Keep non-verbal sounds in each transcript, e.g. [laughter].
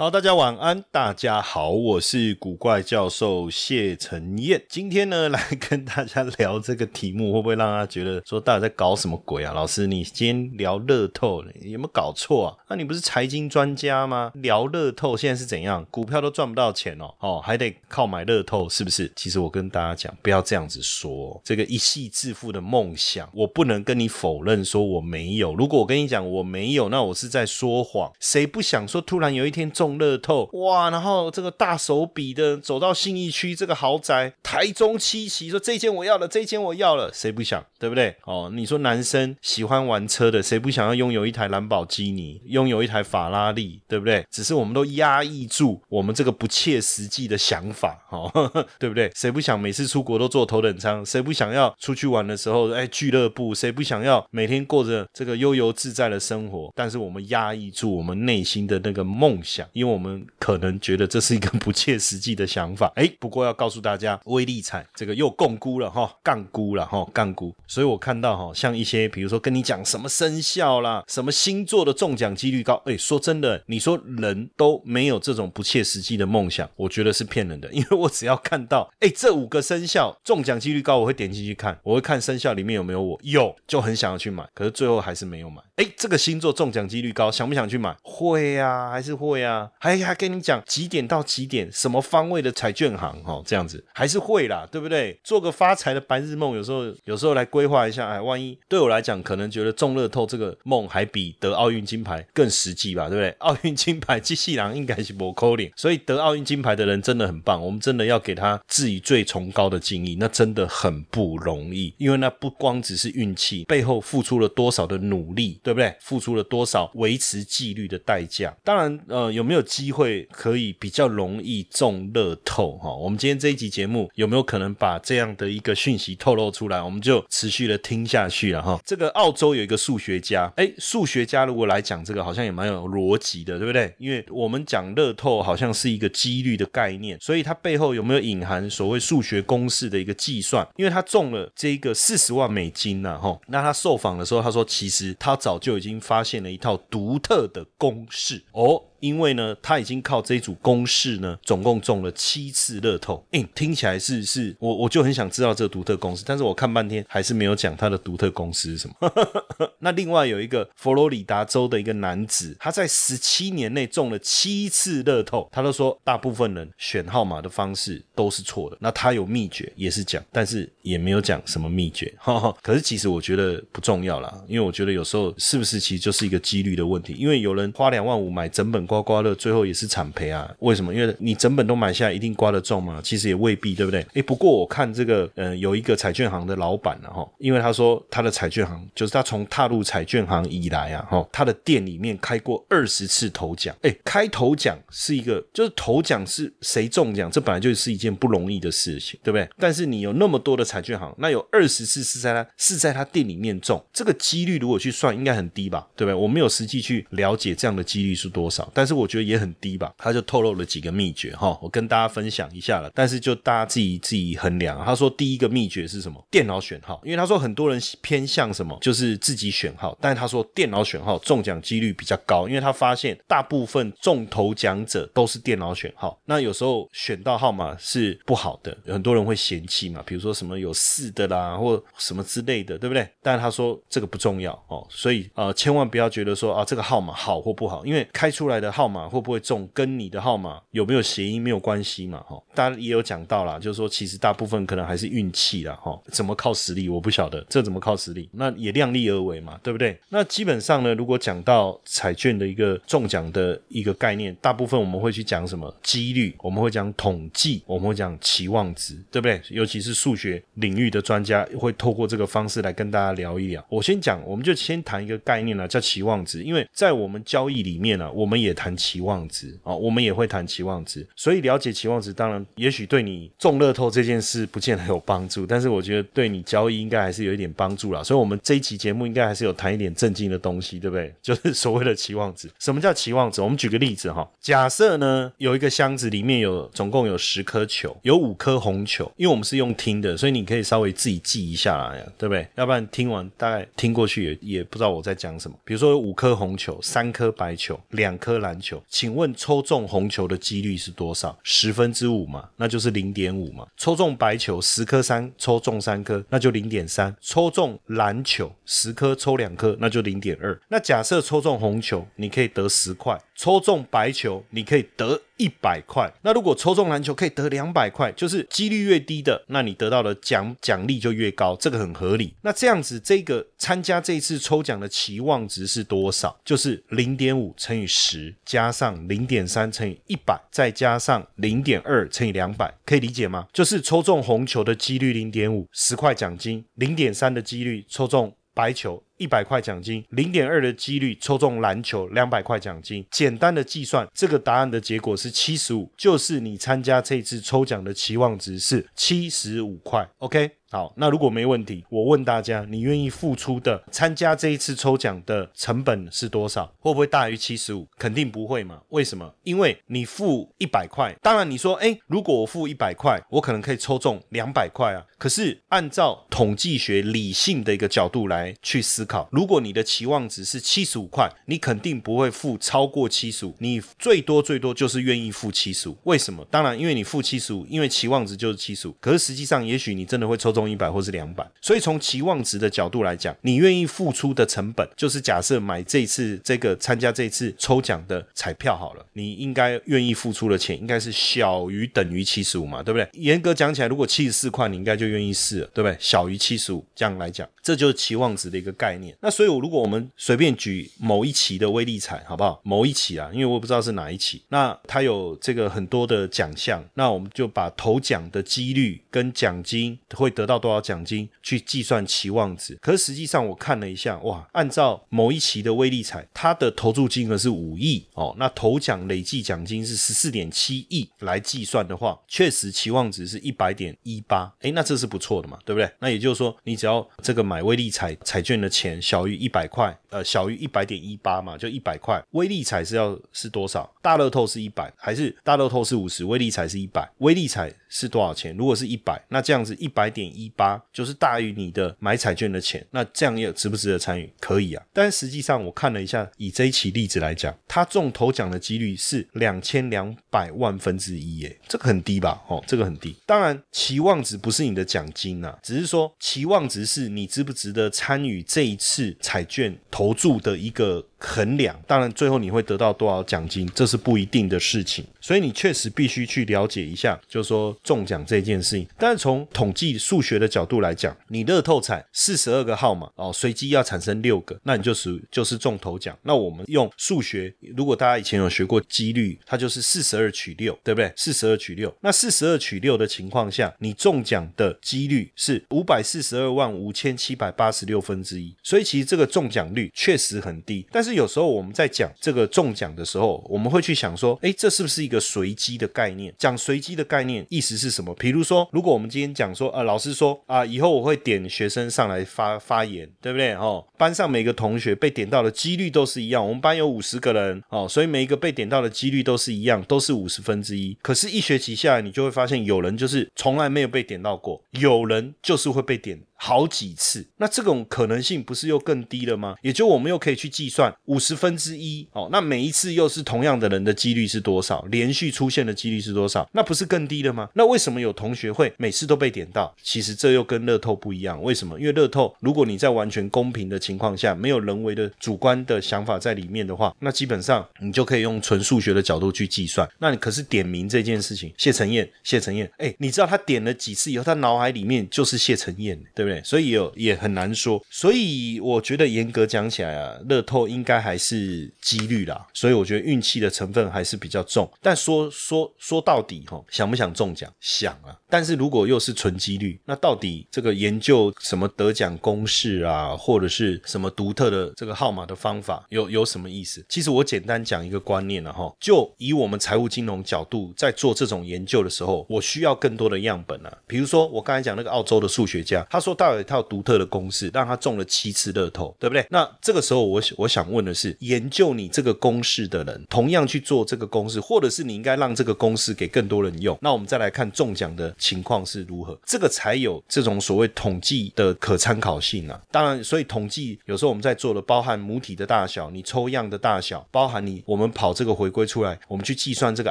好，大家晚安，大家好，我是古怪教授谢承彦。今天呢，来跟大家聊这个题目，会不会让大家觉得说大家在搞什么鬼啊？老师，你今天聊乐透，有没有搞错啊？那你不是财经专家吗？聊乐透现在是怎样？股票都赚不到钱哦，哦，还得靠买乐透，是不是？其实我跟大家讲，不要这样子说，这个一夕致富的梦想，我不能跟你否认说我没有。如果我跟你讲我没有，那我是在说谎。谁不想说突然有一天中乐透哇，然后这个大手笔的走到信义区这个豪宅，台中七期，说这间我要了，这间我要了，谁不想，对不对？哦，你说男生喜欢玩车的，谁不想要拥有一台兰博基尼，拥有一台法拉利，对不对？只是我们都压抑住我们这个不切实际的想法，[laughs] 哦，对不对？谁不想每次出国都坐头等舱？谁不想要出去玩的时候，哎，俱乐部？谁不想要每天过着这个悠游自在的生活？但是我们压抑住我们内心的那个梦想，因为我们可能觉得这是一个不切实际的想法。哎，不过要告诉大家，微力彩这个又共估了哈，杠估了哈，杠估。所以我看到哈，像一些比如说跟你讲什么生肖啦，什么星座的中奖几率高，哎，说真的，你说人都没有这种不切实际的梦想，我觉得是骗人的。[laughs] 因为我只要看到，哎，这五个生肖中奖几率高，我会点进去看，我会看生肖里面有没有我，有就很想要去买，可是最后还是没有买。哎，这个星座中奖几率高，想不想去买？会呀，还是会呀，还还跟你讲几点到几点，什么方位的彩券行哈，这样子还是会啦，对不对？做个发财的白日梦，有时候有时候来规划一下，哎，万一对我来讲，可能觉得中乐透这个梦还比得奥运金牌更实际吧，对不对？奥运金牌机器人应该是不扣脸，所以得奥运金牌的人真的很棒，我们真的要给他致以最崇高的敬意，那真的很不容易，因为那不光只是运气，背后付出了多少的努力，对不对？付出了多少维持纪律的代价？当然，呃，有没有机会可以比较容易中乐透？哈，我们今天这一集节目有没有可能把这样的一个讯息透露出来？我们就持续的听下去了哈。这个澳洲有一个数学家，哎，数学家如果来讲这个，好像也蛮有逻辑的，对不对？因为我们讲乐透好像是一个几率的概念，所以它背后有没有隐含所谓数学公式的一个计算？因为他中了这个四十万美金呢，哈，那他受访的时候他说，其实他早就已经发现了一套独特的公式哦。因为呢，他已经靠这一组公式呢，总共中了七次乐透。哎，听起来是是，我我就很想知道这个独特公式，但是我看半天还是没有讲他的独特公式是什么。[laughs] 那另外有一个佛罗里达州的一个男子，他在十七年内中了七次乐透，他都说大部分人选号码的方式都是错的。那他有秘诀也是讲，但是也没有讲什么秘诀。[laughs] 可是其实我觉得不重要啦，因为我觉得有时候是不是其实就是一个几率的问题，因为有人花两万五买整本。刮刮乐最后也是惨赔啊？为什么？因为你整本都买下来，一定刮得中吗？其实也未必，对不对？诶，不过我看这个，呃，有一个彩券行的老板呢，哈，因为他说他的彩券行就是他从踏入彩券行以来啊，哈，他的店里面开过二十次头奖。诶，开头奖是一个，就是头奖是谁中奖，这本来就是一件不容易的事情，对不对？但是你有那么多的彩券行，那有二十次是在他是在他店里面中，这个几率如果去算，应该很低吧？对不对？我没有实际去了解这样的几率是多少。但但是我觉得也很低吧，他就透露了几个秘诀哈，我跟大家分享一下了。但是就大家自己自己衡量。他说第一个秘诀是什么？电脑选号，因为他说很多人偏向什么，就是自己选号。但是他说电脑选号中奖几率比较高，因为他发现大部分中头奖者都是电脑选号。那有时候选到号码是不好的，很多人会嫌弃嘛，比如说什么有四的啦，或什么之类的，对不对？但是他说这个不重要哦，所以呃千万不要觉得说啊这个号码好或不好，因为开出来的。号码会不会中，跟你的号码有没有谐音没有关系嘛？哈，大家也有讲到啦，就是说其实大部分可能还是运气啦，哈，怎么靠实力我不晓得，这怎么靠实力？那也量力而为嘛，对不对？那基本上呢，如果讲到彩券的一个中奖的一个概念，大部分我们会去讲什么几率，我们会讲统计，我们会讲期望值，对不对？尤其是数学领域的专家会透过这个方式来跟大家聊一聊。我先讲，我们就先谈一个概念呢，叫期望值，因为在我们交易里面呢，我们也谈期望值啊，我们也会谈期望值，所以了解期望值，当然也许对你中乐透这件事不见得有帮助，但是我觉得对你交易应该还是有一点帮助啦。所以，我们这一期节目应该还是有谈一点正经的东西，对不对？[laughs] 就是所谓的期望值。什么叫期望值？我们举个例子哈，假设呢有一个箱子里面有总共有十颗球，有五颗红球，因为我们是用听的，所以你可以稍微自己记一下来，对不对？要不然听完大概听过去也也不知道我在讲什么。比如说有五颗红球，三颗白球，两颗蓝篮球，请问抽中红球的几率是多少？十分之五嘛，那就是零点五嘛。抽中白球十颗三，抽中三颗，那就零点三。抽中蓝球十颗抽两颗，那就零点二。那假设抽中红球，你可以得十块；抽中白球，你可以得。一百块，那如果抽中篮球可以得两百块，就是几率越低的，那你得到的奖奖励就越高，这个很合理。那这样子，这个参加这一次抽奖的期望值是多少？就是零点五乘以十，加上零点三乘以一百，再加上零点二乘以两百，可以理解吗？就是抽中红球的几率零点五，十块奖金；零点三的几率抽中白球。一百块奖金，零点二的几率抽中篮球，两百块奖金。简单的计算，这个答案的结果是七十五，就是你参加这次抽奖的期望值是七十五块。OK，好，那如果没问题，我问大家，你愿意付出的参加这一次抽奖的成本是多少？会不会大于七十五？肯定不会嘛？为什么？因为你付一百块，当然你说，哎，如果我付一百块，我可能可以抽中两百块啊。可是按照统计学理性的一个角度来去思。考，如果你的期望值是七十五块，你肯定不会付超过七十五，你最多最多就是愿意付七十五。为什么？当然，因为你付七十五，因为期望值就是七十五。可是实际上，也许你真的会抽中一百或是两百。所以从期望值的角度来讲，你愿意付出的成本，就是假设买这次这个参加这次抽奖的彩票好了，你应该愿意付出的钱应该是小于等于七十五嘛，对不对？严格讲起来，如果七十四块，你应该就愿意试了，对不对？小于七十五，这样来讲，这就是期望值的一个概念。那所以，如果我们随便举某一期的威力彩，好不好？某一期啊，因为我不知道是哪一期，那它有这个很多的奖项，那我们就把头奖的几率跟奖金会得到多少奖金去计算期望值。可是实际上我看了一下，哇，按照某一期的威力彩，它的投注金额是五亿哦，那头奖累计奖金是十四点七亿来计算的话，确实期望值是一百点一八，哎，那这是不错的嘛，对不对？那也就是说，你只要这个买威利彩彩券的钱。小于一百块，呃，小于一百点一八嘛，就一百块。微利彩是要是多少？大乐透是一百，还是大乐透是五十？微利彩是一百，微利彩是多少钱？如果是一百，那这样子一百点一八就是大于你的买彩券的钱，那这样也值不值得参与？可以啊。但实际上我看了一下，以这一期例子来讲，它中头奖的几率是两千两百万分之一，耶，这个很低吧？哦，这个很低。当然，期望值不是你的奖金呐，只是说期望值是你值不值得参与这一。次彩券投注的一个。衡量，当然最后你会得到多少奖金，这是不一定的事情，所以你确实必须去了解一下，就是说中奖这件事情。但是从统计数学的角度来讲，你乐透彩四十二个号码哦，随机要产生六个，那你就属就是中头奖。那我们用数学，如果大家以前有学过几率，它就是四十二取六，对不对？四十二取六，那四十二取六的情况下，你中奖的几率是五百四十二万五千七百八十六分之一，所以其实这个中奖率确实很低，但是。有时候我们在讲这个中奖的时候，我们会去想说，哎，这是不是一个随机的概念？讲随机的概念，意思是什么？比如说，如果我们今天讲说，呃，老师说啊，以后我会点学生上来发发言，对不对？哦，班上每个同学被点到的几率都是一样。我们班有五十个人，哦，所以每一个被点到的几率都是一样，都是五十分之一。可是，一学期下来，你就会发现，有人就是从来没有被点到过，有人就是会被点。好几次，那这种可能性不是又更低了吗？也就我们又可以去计算五十分之一哦，那每一次又是同样的人的几率是多少？连续出现的几率是多少？那不是更低了吗？那为什么有同学会每次都被点到？其实这又跟乐透不一样，为什么？因为乐透，如果你在完全公平的情况下，没有人为的主观的想法在里面的话，那基本上你就可以用纯数学的角度去计算。那你可是点名这件事情，谢承彦，谢承彦，哎，你知道他点了几次以后，他脑海里面就是谢承彦，对不对？对所以有也很难说。所以我觉得严格讲起来啊，乐透应该还是几率啦。所以我觉得运气的成分还是比较重。但说说说到底哈，想不想中奖？想啊。但是如果又是纯几率，那到底这个研究什么得奖公式啊，或者是什么独特的这个号码的方法，有有什么意思？其实我简单讲一个观念了哈，就以我们财务金融角度在做这种研究的时候，我需要更多的样本啊。比如说我刚才讲那个澳洲的数学家，他说到有一套独特的公式，让他中了七次乐透，对不对？那这个时候我我想问的是，研究你这个公式的人，同样去做这个公式，或者是你应该让这个公式给更多人用？那我们再来看中奖的。情况是如何？这个才有这种所谓统计的可参考性啊！当然，所以统计有时候我们在做的，包含母体的大小、你抽样的大小，包含你我们跑这个回归出来，我们去计算这个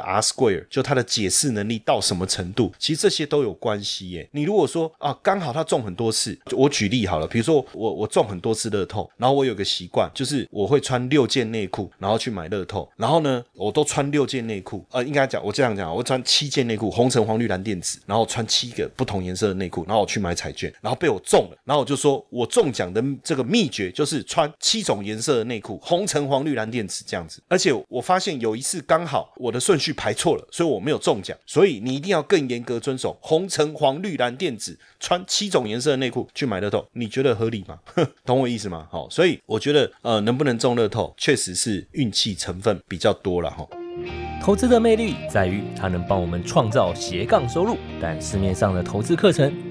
R square，就它的解释能力到什么程度，其实这些都有关系耶。你如果说啊，刚好他中很多次，我举例好了，比如说我我中很多次乐透，然后我有个习惯，就是我会穿六件内裤，然后去买乐透，然后呢，我都穿六件内裤，呃，应该讲我这样讲，我穿七件内裤，红橙黄绿蓝靛紫，然后。穿七个不同颜色的内裤，然后我去买彩券，然后被我中了，然后我就说我中奖的这个秘诀就是穿七种颜色的内裤，红橙黄绿蓝靛紫这样子。而且我发现有一次刚好我的顺序排错了，所以我没有中奖。所以你一定要更严格遵守红橙黄绿蓝靛紫，穿七种颜色的内去买乐透，你觉得合理吗？[laughs] 懂我意思吗？好，所以我觉得呃，能不能中乐透，确实是运气成分比较多了哈。投资的魅力在于它能帮我们创造斜杠收入，但市面上的投资课程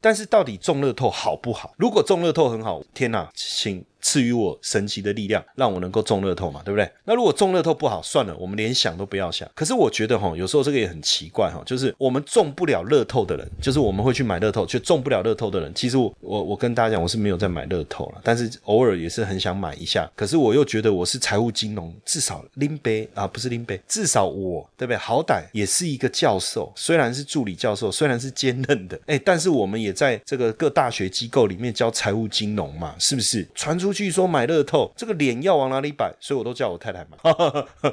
但是到底中乐透好不好？如果中乐透很好，天哪，亲。赐予我神奇的力量，让我能够中乐透嘛，对不对？那如果中乐透不好，算了，我们连想都不要想。可是我觉得哈，有时候这个也很奇怪哈，就是我们中不了乐透的人，就是我们会去买乐透却中不了乐透的人。其实我我跟大家讲，我是没有在买乐透了，但是偶尔也是很想买一下。可是我又觉得我是财务金融，至少拎杯啊，不是拎杯，至少我对不对？好歹也是一个教授，虽然是助理教授，虽然是兼任的，哎，但是我们也在这个各大学机构里面教财务金融嘛，是不是？传出。出去说买乐透，这个脸要往哪里摆？所以我都叫我太太买，[laughs]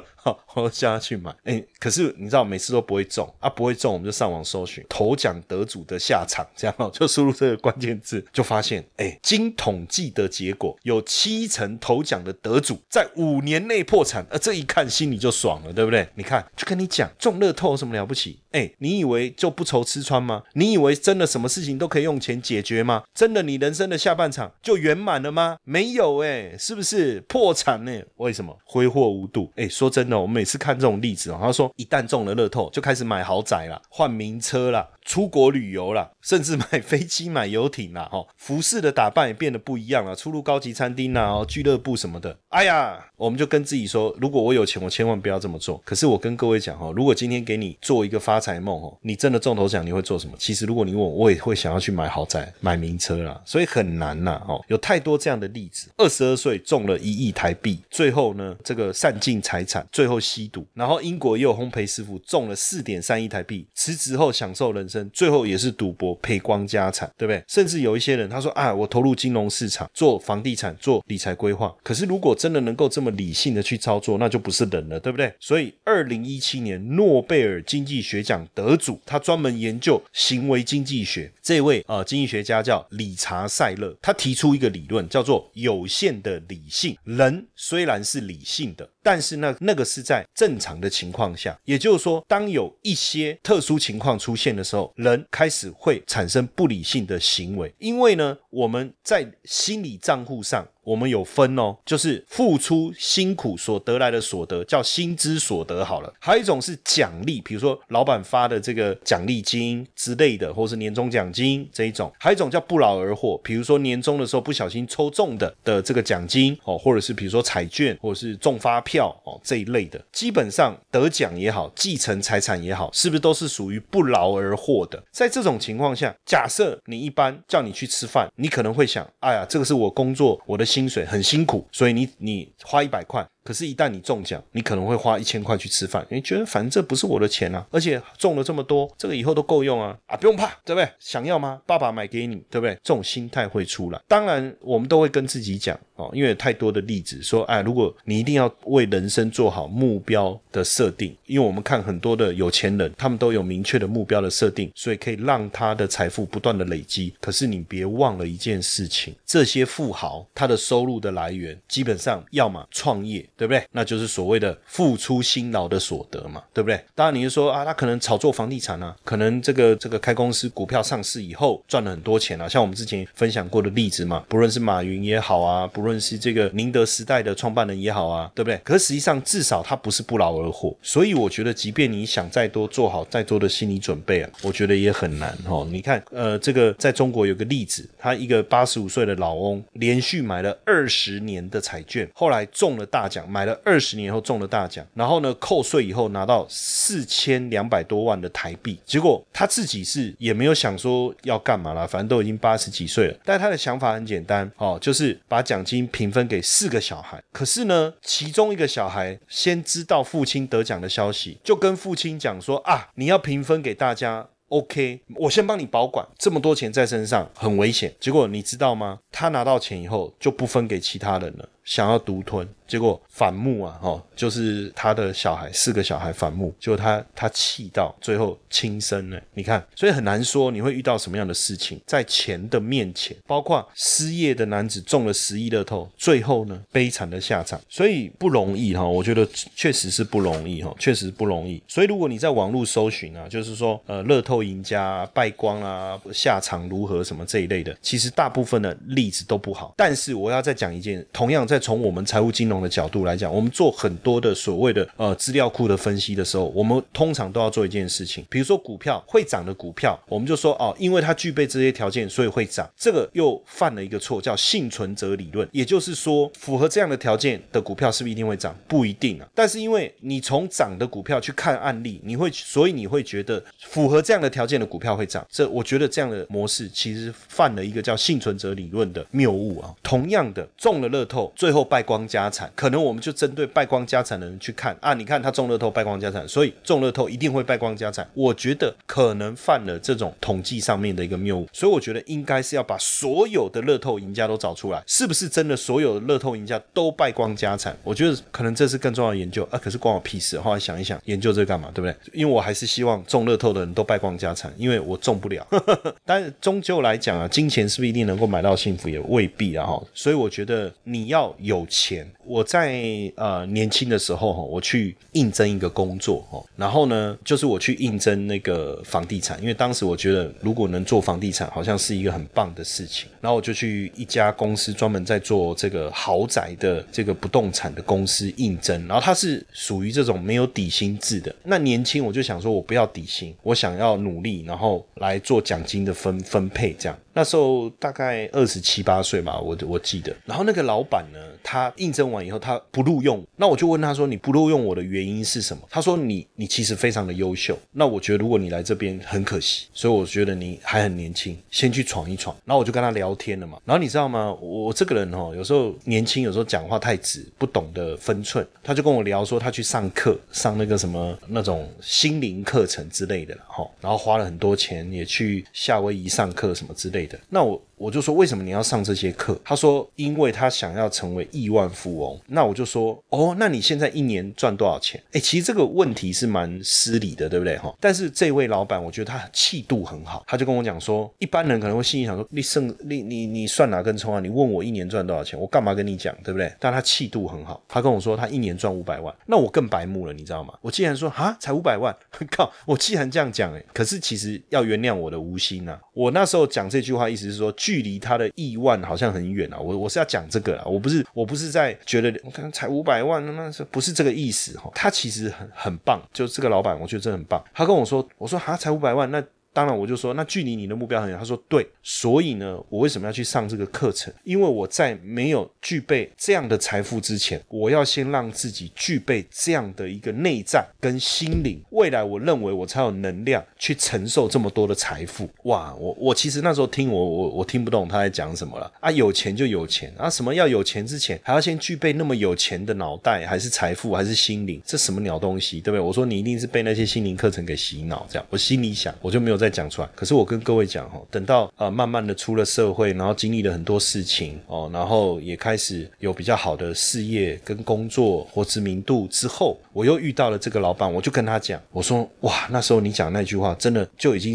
我都叫她去买。哎，可是你知道，每次都不会中啊，不会中，我们就上网搜寻头奖得主的下场，这样 [laughs] 就输入这个关键字，就发现，哎，经统计的结果，有七成头奖的得主在五年内破产，呃，这一看心里就爽了，对不对？你看，就跟你讲，中乐透有什么了不起？哎，你以为就不愁吃穿吗？你以为真的什么事情都可以用钱解决吗？真的你人生的下半场就圆满了吗？没。没有哎，是不是破产呢？为什么挥霍无度？哎，说真的，我每次看这种例子哦，他说一旦中了乐透，就开始买豪宅了，换名车了。出国旅游了，甚至买飞机、买游艇啦，哈，服饰的打扮也变得不一样了，出入高级餐厅啦、哦，俱乐部什么的。哎呀，我们就跟自己说，如果我有钱，我千万不要这么做。可是我跟各位讲哈，如果今天给你做一个发财梦哦，你真的中头奖，你会做什么？其实如果你问我，我也会想要去买豪宅、买名车啦，所以很难呐，哦，有太多这样的例子。二十二岁中了一亿台币，最后呢，这个散尽财产，最后吸毒。然后英国也有烘焙师傅中了四点三亿台币，辞职后享受人生。最后也是赌博赔光家产，对不对？甚至有一些人他说啊，我投入金融市场做房地产做理财规划。可是如果真的能够这么理性的去操作，那就不是人了，对不对？所以二零一七年诺贝尔经济学奖得主，他专门研究行为经济学。这位啊经济学家叫理查塞勒，他提出一个理论叫做有限的理性。人虽然是理性的，但是那那个是在正常的情况下，也就是说，当有一些特殊情况出现的时候，人开始会产生不理性的行为，因为呢，我们在心理账户上。我们有分哦，就是付出辛苦所得来的所得叫薪资所得好了，还有一种是奖励，比如说老板发的这个奖励金之类的，或是年终奖金这一种，还有一种叫不劳而获，比如说年终的时候不小心抽中的的这个奖金哦，或者是比如说彩券或者是中发票哦这一类的，基本上得奖也好，继承财产也好，是不是都是属于不劳而获的？在这种情况下，假设你一般叫你去吃饭，你可能会想，哎呀，这个是我工作我的。薪水很辛苦，所以你你花一百块。可是，一旦你中奖，你可能会花一千块去吃饭。你觉得反正这不是我的钱啊，而且中了这么多，这个以后都够用啊啊，不用怕，对不对？想要吗？爸爸买给你，对不对？这种心态会出来。当然，我们都会跟自己讲哦，因为太多的例子说，哎，如果你一定要为人生做好目标的设定，因为我们看很多的有钱人，他们都有明确的目标的设定，所以可以让他的财富不断的累积。可是你别忘了一件事情，这些富豪他的收入的来源，基本上要么创业。对不对？那就是所谓的付出辛劳的所得嘛，对不对？当然你是说啊，他可能炒作房地产啊，可能这个这个开公司股票上市以后赚了很多钱啊，像我们之前分享过的例子嘛，不论是马云也好啊，不论是这个宁德时代的创办人也好啊，对不对？可实际上至少他不是不劳而获，所以我觉得，即便你想再多做好再多的心理准备啊，我觉得也很难哦。你看，呃，这个在中国有个例子，他一个八十五岁的老翁，连续买了二十年的彩券，后来中了大奖。买了二十年后中了大奖，然后呢扣税以后拿到四千两百多万的台币，结果他自己是也没有想说要干嘛了，反正都已经八十几岁了。但他的想法很简单哦，就是把奖金平分给四个小孩。可是呢，其中一个小孩先知道父亲得奖的消息，就跟父亲讲说啊，你要平分给大家，OK，我先帮你保管，这么多钱在身上很危险。结果你知道吗？他拿到钱以后就不分给其他人了。想要独吞，结果反目啊！哈，就是他的小孩，四个小孩反目，结果他他气到最后轻生了。你看，所以很难说你会遇到什么样的事情，在钱的面前，包括失业的男子中了十亿乐透，最后呢悲惨的下场，所以不容易哈。我觉得确实是不容易哈，确实不容易。所以如果你在网络搜寻啊，就是说呃乐透赢家败光啊，下场如何什么这一类的，其实大部分的例子都不好。但是我要再讲一件，同样在再从我们财务金融的角度来讲，我们做很多的所谓的呃资料库的分析的时候，我们通常都要做一件事情，比如说股票会涨的股票，我们就说哦，因为它具备这些条件，所以会涨。这个又犯了一个错，叫幸存者理论，也就是说，符合这样的条件的股票是不是一定会涨？不一定啊。但是因为你从涨的股票去看案例，你会所以你会觉得符合这样的条件的股票会涨。这我觉得这样的模式其实犯了一个叫幸存者理论的谬误啊。同样的中了乐透。最后败光家产，可能我们就针对败光家产的人去看啊，你看他中乐透败光家产，所以中乐透一定会败光家产。我觉得可能犯了这种统计上面的一个谬误，所以我觉得应该是要把所有的乐透赢家都找出来，是不是真的所有的乐透赢家都败光家产？我觉得可能这是更重要的研究啊。可是关我屁事，后来想一想，研究这干嘛，对不对？因为我还是希望中乐透的人都败光家产，因为我中不了。[laughs] 但是终究来讲啊，金钱是不是一定能够买到幸福，也未必啊。哈，所以我觉得你要。有钱，我在呃年轻的时候哈，我去应征一个工作哈，然后呢，就是我去应征那个房地产，因为当时我觉得如果能做房地产，好像是一个很棒的事情，然后我就去一家公司专门在做这个豪宅的这个不动产的公司应征，然后它是属于这种没有底薪制的。那年轻我就想说，我不要底薪，我想要努力，然后来做奖金的分分配这样。那时候大概二十七八岁吧，我我记得。然后那个老板，他应征完以后，他不录用。那我就问他说：“你不录用我的原因是什么？”他说：“你你其实非常的优秀。那我觉得如果你来这边很可惜，所以我觉得你还很年轻，先去闯一闯。”然后我就跟他聊天了嘛。然后你知道吗？我这个人哦，有时候年轻，有时候讲话太直，不懂得分寸。他就跟我聊说，他去上课，上那个什么那种心灵课程之类的哈。然后花了很多钱，也去夏威夷上课什么之类的。那我我就说为什么你要上这些课？他说因为他想要成为亿万富翁。那我就说哦，那你现在一年赚多少钱？哎，其实这个问题是蛮失礼的，对不对哈？但是这位老板，我觉得他气度很好，他就跟我讲说，一般人可能会心里想说，你剩你你你算哪根葱啊？你问我一年赚多少钱，我干嘛跟你讲，对不对？但他气度很好，他跟我说他一年赚五百万，那我更白目了，你知道吗？我既然说啊，才五百万，[laughs] 靠！我既然这样讲，哎，可是其实要原谅我的无心呐。我那时候讲这句话，意思是说，距离他的亿万好像很远啊。我我是要讲这个啊，我不是我不是在觉得，我看才五百万，那是不是这个意思哈？他其实很很棒，就这个老板，我觉得真的很棒。他跟我说，我说啊，才五百万，那。当然，我就说那距离你的目标很远。他说对，所以呢，我为什么要去上这个课程？因为我在没有具备这样的财富之前，我要先让自己具备这样的一个内在跟心灵，未来我认为我才有能量去承受这么多的财富。哇，我我其实那时候听我我我听不懂他在讲什么了啊！有钱就有钱啊！什么要有钱之前还要先具备那么有钱的脑袋，还是财富，还是心灵？这什么鸟东西，对不对？我说你一定是被那些心灵课程给洗脑，这样我心里想，我就没有在。再讲出来，可是我跟各位讲哈，等到呃慢慢的出了社会，然后经历了很多事情哦，然后也开始有比较好的事业跟工作或知名度之后，我又遇到了这个老板，我就跟他讲，我说哇，那时候你讲那句话真的就已经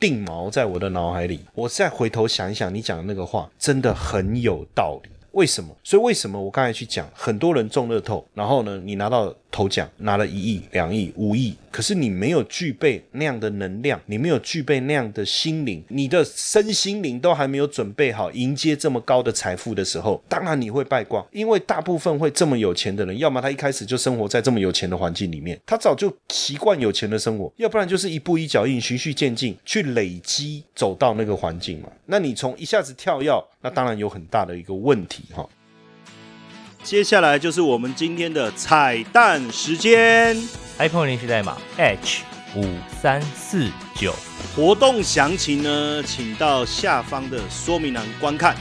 定锚在我的脑海里，我再回头想一想，你讲的那个话真的很有道理。为什么？所以为什么我刚才去讲，很多人中乐透，然后呢，你拿到头奖，拿了一亿、两亿、五亿，可是你没有具备那样的能量，你没有具备那样的心灵，你的身心灵都还没有准备好迎接这么高的财富的时候，当然你会败光。因为大部分会这么有钱的人，要么他一开始就生活在这么有钱的环境里面，他早就习惯有钱的生活；要不然就是一步一脚印，循序渐进去累积走到那个环境嘛。那你从一下子跳跃，那当然有很大的一个问题哈。接下来就是我们今天的彩蛋时间，iPhone 联系代码 H 五三四九，活动详情呢，请到下方的说明栏观看。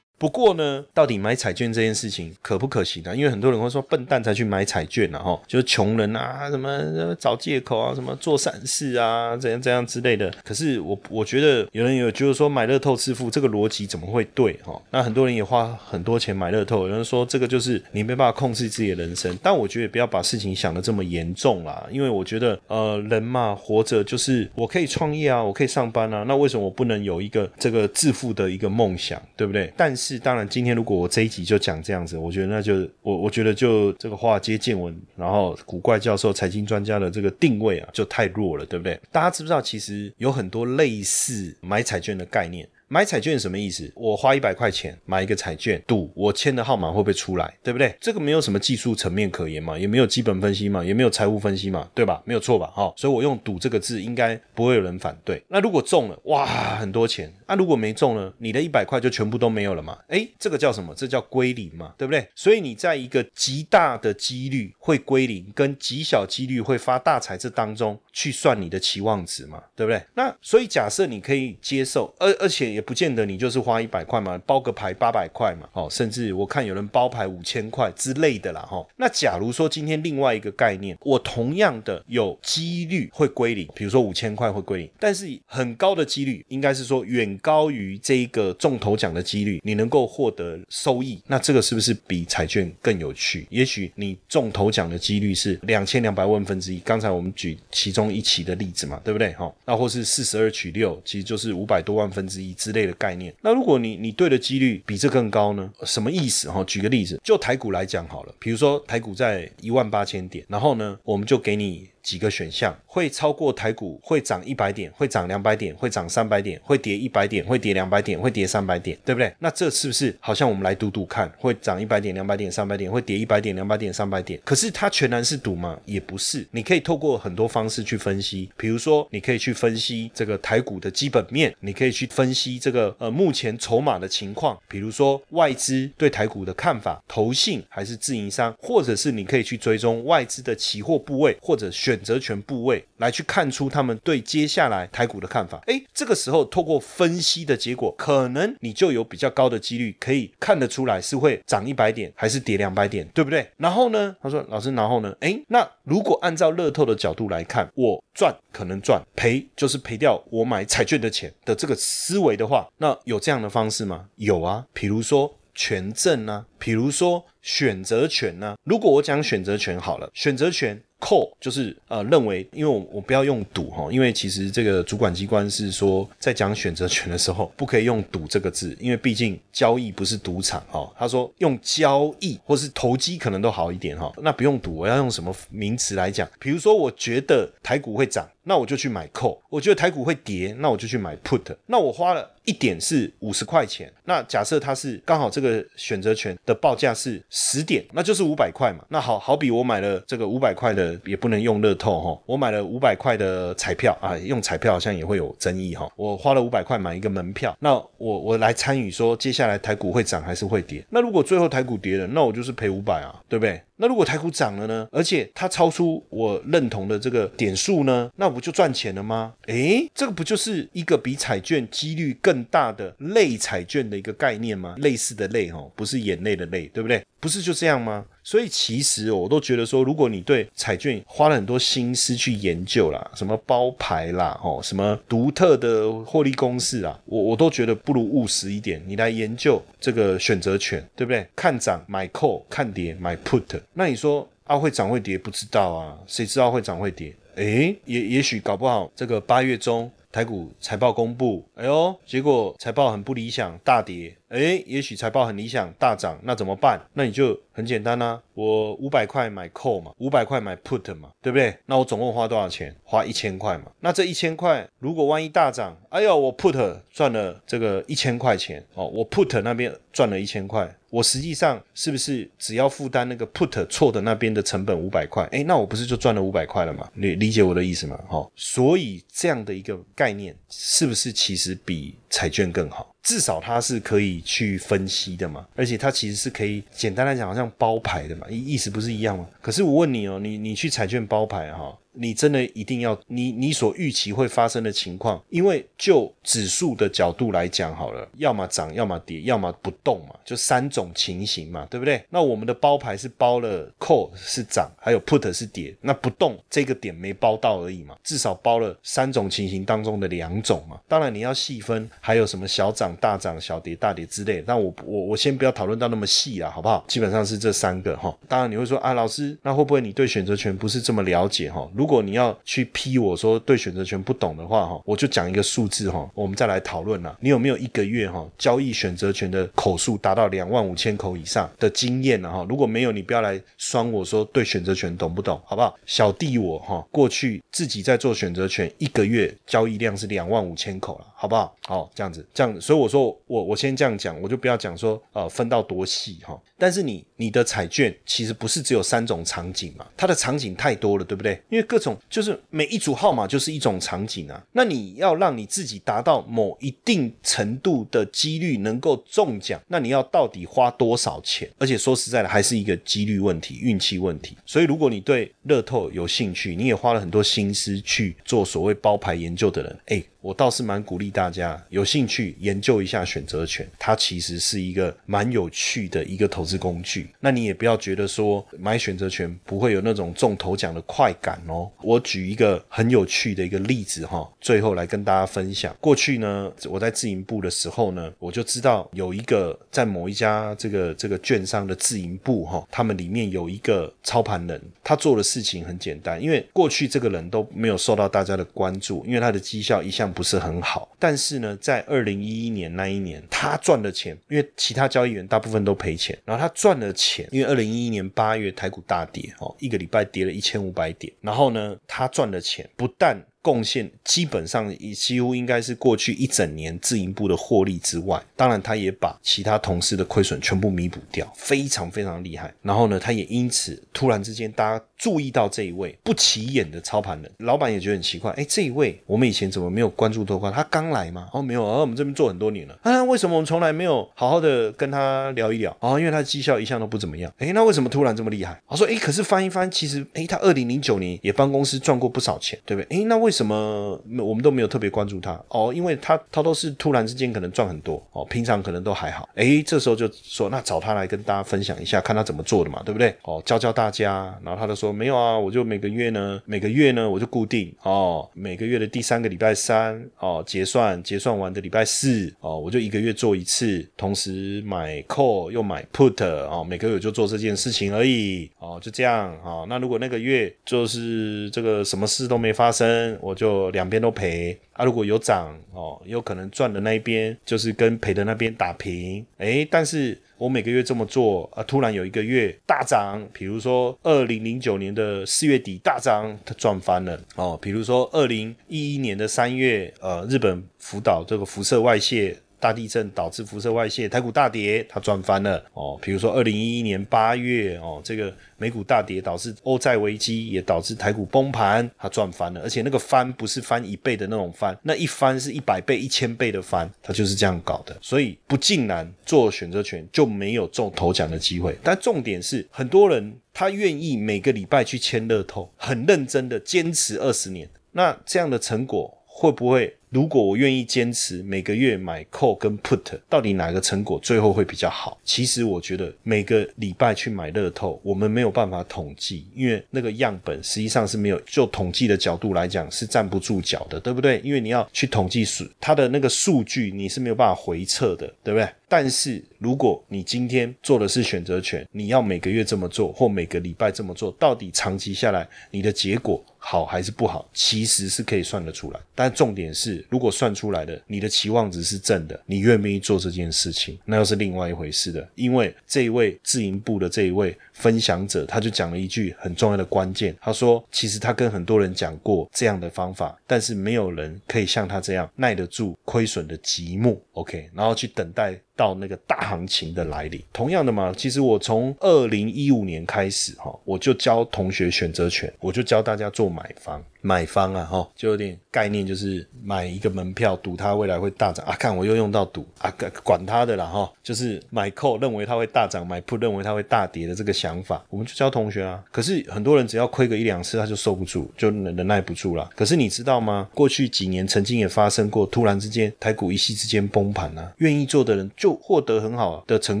不过呢，到底买彩券这件事情可不可行呢？因为很多人会说笨蛋才去买彩券呢，哈，就是穷人啊，什么找借口啊，什么做善事啊，怎样怎样之类的。可是我我觉得有人有就是说买乐透致富这个逻辑怎么会对哈？那很多人也花很多钱买乐透，有人说这个就是你没办法控制自己的人生。但我觉得不要把事情想的这么严重啦，因为我觉得呃人嘛活着就是我可以创业啊，我可以上班啊，那为什么我不能有一个这个致富的一个梦想，对不对？但是。是当然，今天如果我这一集就讲这样子，我觉得那就我我觉得就这个华尔街见闻，然后古怪教授、财经专家的这个定位啊，就太弱了，对不对？大家知不知道，其实有很多类似买彩券的概念。买彩券什么意思？我花一百块钱买一个彩券，赌我签的号码会不会出来，对不对？这个没有什么技术层面可言嘛，也没有基本分析嘛，也没有财务分析嘛，对吧？没有错吧？哈，所以我用“赌”这个字，应该不会有人反对。那如果中了，哇，很多钱；那如果没中呢？你的一百块就全部都没有了嘛？诶，这个叫什么？这叫归零嘛，对不对？所以你在一个极大的几率会归零，跟极小几率会发大财这当中去算你的期望值嘛，对不对？那所以假设你可以接受，而而且也。不见得你就是花一百块嘛，包个牌八百块嘛，哦，甚至我看有人包牌五千块之类的啦，哈。那假如说今天另外一个概念，我同样的有几率会归零，比如说五千块会归零，但是很高的几率，应该是说远高于这一个中头奖的几率，你能够获得收益，那这个是不是比彩券更有趣？也许你中头奖的几率是两千两百万分之一，刚才我们举其中一期的例子嘛，对不对？哈，那或是四十二取六，其实就是五百多万分之一之。类的概念，那如果你你对的几率比这更高呢？什么意思哈？举个例子，就台股来讲好了，比如说台股在一万八千点，然后呢，我们就给你。几个选项会超过台股，会涨一百点，会涨两百点，会涨三百点，会跌一百点，会跌两百点，会跌三百点，对不对？那这是不是好像我们来赌赌看，会涨一百点、两百点、三百点，会跌一百点、两百点、三百点？可是它全然是赌吗？也不是。你可以透过很多方式去分析，比如说你可以去分析这个台股的基本面，你可以去分析这个呃目前筹码的情况，比如说外资对台股的看法，投信还是自营商，或者是你可以去追踪外资的期货部位或者选。选择权部位来去看出他们对接下来台股的看法。哎，这个时候透过分析的结果，可能你就有比较高的几率可以看得出来是会涨一百点还是跌两百点，对不对？然后呢，他说老师，然后呢？哎，那如果按照乐透的角度来看，我赚可能赚，赔就是赔掉我买彩券的钱的这个思维的话，那有这样的方式吗？有啊，比如说权证啊，比如说选择权呢。如果我讲选择权好了，选择权。扣就是呃认为，因为我我不要用赌哈，因为其实这个主管机关是说，在讲选择权的时候，不可以用赌这个字，因为毕竟交易不是赌场哈。他说用交易或是投机可能都好一点哈，那不用赌，我要用什么名词来讲？比如说，我觉得台股会涨。那我就去买 call，我觉得台股会跌，那我就去买 put。那我花了一点是五十块钱，那假设它是刚好这个选择权的报价是十点，那就是五百块嘛。那好好比我买了这个五百块的，也不能用乐透哈，我买了五百块的彩票啊，用彩票好像也会有争议哈。我花了五百块买一个门票，那我我来参与说接下来台股会涨还是会跌？那如果最后台股跌了，那我就是赔五百啊，对不对？那如果台股涨了呢？而且它超出我认同的这个点数呢？那不就赚钱了吗？诶，这个不就是一个比彩券几率更大的类彩券的一个概念吗？类似的类哦，不是眼泪的泪，对不对？不是就这样吗？所以其实我都觉得说，如果你对彩券花了很多心思去研究啦，什么包牌啦，哦，什么独特的获利公式啊，我我都觉得不如务实一点，你来研究这个选择权，对不对？看涨买 call，看跌买 put。那你说啊会涨会跌？不知道啊，谁知道会涨会跌？诶，也也许搞不好这个八月中台股财报公布，哎呦，结果财报很不理想，大跌。哎，也许财报很理想，大涨，那怎么办？那你就很简单啊，我五百块买 call 嘛，五百块买 put 嘛，对不对？那我总共花多少钱？花一千块嘛。那这一千块，如果万一大涨，哎呦，我 put 赚了这个一千块钱哦，我 put 那边赚了一千块，我实际上是不是只要负担那个 put 错的那边的成本五百块？哎，那我不是就赚了五百块了吗？你理解我的意思吗？哈，所以这样的一个概念，是不是其实比彩券更好？至少它是可以去分析的嘛，而且它其实是可以简单来讲，好像包牌的嘛，意意思不是一样吗？可是我问你哦，你你去彩券包牌哈？你真的一定要你你所预期会发生的情况，因为就指数的角度来讲好了，要么涨，要么跌，要么不动嘛，就三种情形嘛，对不对？那我们的包牌是包了 call 是涨，还有 put 是跌，那不动这个点没包到而已嘛，至少包了三种情形当中的两种嘛。当然你要细分，还有什么小涨、大涨、小跌、大跌之类，那我我我先不要讨论到那么细啊，好不好？基本上是这三个哈。当然你会说啊，老师，那会不会你对选择权不是这么了解哈？如果你要去批我说对选择权不懂的话哈，我就讲一个数字哈，我们再来讨论了。你有没有一个月哈交易选择权的口数达到两万五千口以上的经验呢哈？如果没有，你不要来酸我说对选择权懂不懂，好不好？小弟我哈过去自己在做选择权，一个月交易量是两万五千口了，好不好？好，这样子，这样，所以我说我我先这样讲，我就不要讲说呃分到多细哈。但是你你的彩券其实不是只有三种场景嘛，它的场景太多了，对不对？因为各种就是每一组号码就是一种场景啊。那你要让你自己达到某一定程度的几率能够中奖，那你要到底花多少钱？而且说实在的，还是一个几率问题、运气问题。所以如果你对乐透有兴趣，你也花了很多心思去做所谓包牌研究的人，哎。我倒是蛮鼓励大家有兴趣研究一下选择权，它其实是一个蛮有趣的一个投资工具。那你也不要觉得说买选择权不会有那种中头奖的快感哦。我举一个很有趣的一个例子哈，最后来跟大家分享。过去呢，我在自营部的时候呢，我就知道有一个在某一家这个这个券商的自营部哈，他们里面有一个操盘人，他做的事情很简单，因为过去这个人都没有受到大家的关注，因为他的绩效一向。不是很好，但是呢，在二零一一年那一年，他赚了钱，因为其他交易员大部分都赔钱，然后他赚了钱，因为二零一一年八月台股大跌，哦，一个礼拜跌了一千五百点，然后呢，他赚了钱，不但贡献基本上也几乎应该是过去一整年自营部的获利之外，当然他也把其他同事的亏损全部弥补掉，非常非常厉害。然后呢，他也因此突然之间大家注意到这一位不起眼的操盘人，老板也觉得很奇怪，哎，这一位我们以前怎么没有关注多过？他刚来吗？哦，没有啊，我们这边做很多年了。啊，为什么我们从来没有好好的跟他聊一聊？哦，因为他的绩效一向都不怎么样。哎，那为什么突然这么厉害？我说，哎，可是翻一翻，其实，哎，他二零零九年也帮公司赚过不少钱，对不对？哎，那为什么我们都没有特别关注他？哦，因为他他都是突然之间可能赚很多，哦，平常可能都还好。哎，这时候就说，那找他来跟大家分享一下，看他怎么做的嘛，对不对？哦，教教大家。然后他就说，没有啊，我就每个月呢，每个月呢，我就固定哦，每个月的第三个礼拜三哦，结算结算完的礼拜四哦，我就一个月做一次，同时买 call 又买 put 哦，每个月就做这件事情而已哦，就这样哦。那如果那个月就是这个什么事都没发生，我就两边都赔啊。如果有涨哦，有可能赚的那一边就是跟赔的那边打平，诶，但是。我每个月这么做啊，突然有一个月大涨，比如说二零零九年的四月底大涨，它赚翻了哦。比如说二零一一年的三月，呃，日本福岛这个辐射外泄。大地震导致辐射外泄，台股大跌，它赚翻了哦。比如说二零一一年八月哦，这个美股大跌导致欧债危机，也导致台股崩盘，它赚翻了。而且那个翻不是翻一倍的那种翻，那一翻是一百倍、一千倍的翻，它就是这样搞的。所以不竟然做选择权就没有中头奖的机会。但重点是，很多人他愿意每个礼拜去签乐透，很认真的坚持二十年，那这样的成果会不会？如果我愿意坚持每个月买 call 跟 put，到底哪个成果最后会比较好？其实我觉得每个礼拜去买乐透，我们没有办法统计，因为那个样本实际上是没有就统计的角度来讲是站不住脚的，对不对？因为你要去统计数它的那个数据，你是没有办法回测的，对不对？但是如果你今天做的是选择权，你要每个月这么做或每个礼拜这么做，到底长期下来你的结果好还是不好？其实是可以算得出来。但重点是。如果算出来的，你的期望值是正的，你愿不愿意做这件事情，那又是另外一回事的。因为这一位自营部的这一位分享者，他就讲了一句很重要的关键，他说：“其实他跟很多人讲过这样的方法，但是没有人可以像他这样耐得住亏损的寂寞。” OK，然后去等待。到那个大行情的来临，同样的嘛，其实我从二零一五年开始哈，我就教同学选择权，我就教大家做买方，买方啊哈，就有点概念，就是买一个门票赌它未来会大涨啊，看我又用到赌啊，管他的啦哈，就是买 call 认为它会大涨，买 put 认为它会大跌的这个想法，我们就教同学啊。可是很多人只要亏个一两次，他就受不住，就忍耐不住了。可是你知道吗？过去几年曾经也发生过，突然之间台股一夕之间崩盘啊，愿意做的人。就获得很好的成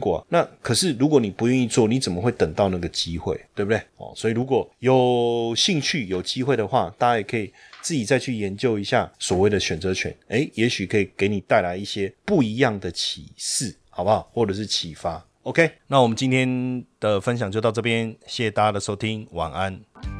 果。那可是，如果你不愿意做，你怎么会等到那个机会？对不对？哦，所以如果有兴趣、有机会的话，大他也可以自己再去研究一下所谓的选择权。诶，也许可以给你带来一些不一样的启示，好不好？或者是启发。OK，那我们今天的分享就到这边，谢谢大家的收听，晚安。